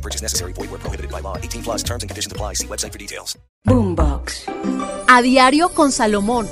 No purchase necessary. Void where prohibited by law. 18 plus terms and conditions apply. See website for details. Boombox. A diario con Salomón.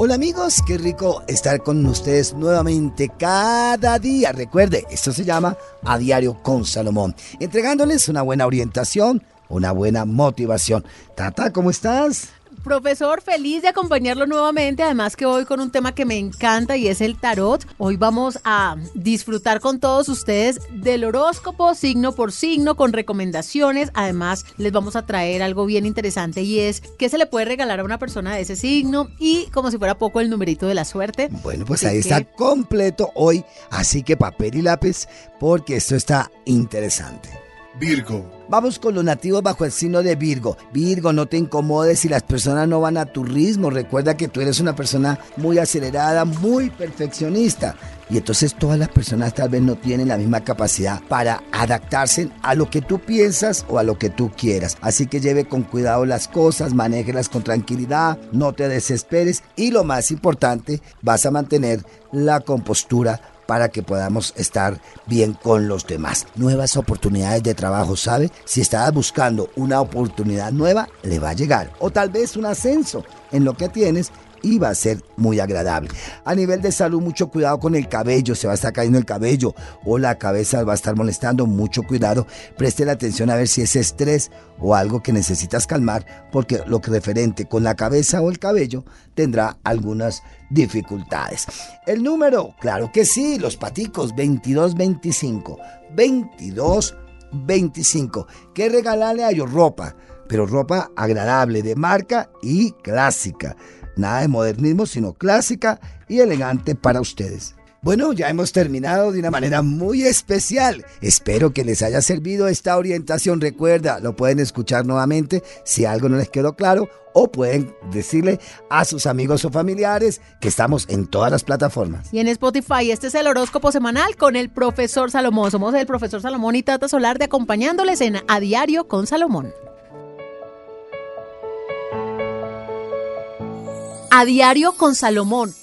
Hola amigos, qué rico estar con ustedes nuevamente cada día. Recuerde, esto se llama A Diario con Salomón, entregándoles una buena orientación, una buena motivación. Tata, ¿cómo estás? Profesor, feliz de acompañarlo nuevamente. Además que hoy con un tema que me encanta y es el tarot. Hoy vamos a disfrutar con todos ustedes del horóscopo signo por signo con recomendaciones. Además les vamos a traer algo bien interesante y es qué se le puede regalar a una persona de ese signo y como si fuera poco el numerito de la suerte. Bueno, pues Así ahí está completo hoy, así que papel y lápiz porque esto está interesante. Virgo. Vamos con los nativos bajo el signo de Virgo. Virgo, no te incomodes si las personas no van a tu ritmo. Recuerda que tú eres una persona muy acelerada, muy perfeccionista. Y entonces todas las personas tal vez no tienen la misma capacidad para adaptarse a lo que tú piensas o a lo que tú quieras. Así que lleve con cuidado las cosas, manéjelas con tranquilidad, no te desesperes y lo más importante, vas a mantener la compostura para que podamos estar bien con los demás. Nuevas oportunidades de trabajo, ¿sabe? Si estás buscando una oportunidad nueva, le va a llegar. O tal vez un ascenso en lo que tienes y va a ser muy agradable. A nivel de salud, mucho cuidado con el cabello, se va a estar cayendo el cabello o la cabeza va a estar molestando, mucho cuidado. Preste la atención a ver si es estrés o algo que necesitas calmar, porque lo que referente con la cabeza o el cabello tendrá algunas dificultades. El número, claro que sí, los paticos 2225, 2225. ¿Qué regalarle a ellos? Ropa, pero ropa agradable, de marca y clásica. Nada de modernismo, sino clásica y elegante para ustedes. Bueno, ya hemos terminado de una manera muy especial. Espero que les haya servido esta orientación. Recuerda, lo pueden escuchar nuevamente si algo no les quedó claro o pueden decirle a sus amigos o familiares que estamos en todas las plataformas. Y en Spotify, este es el horóscopo semanal con el profesor Salomón. Somos el profesor Salomón y Tata Solar de acompañándoles en A Diario con Salomón. A Diario con Salomón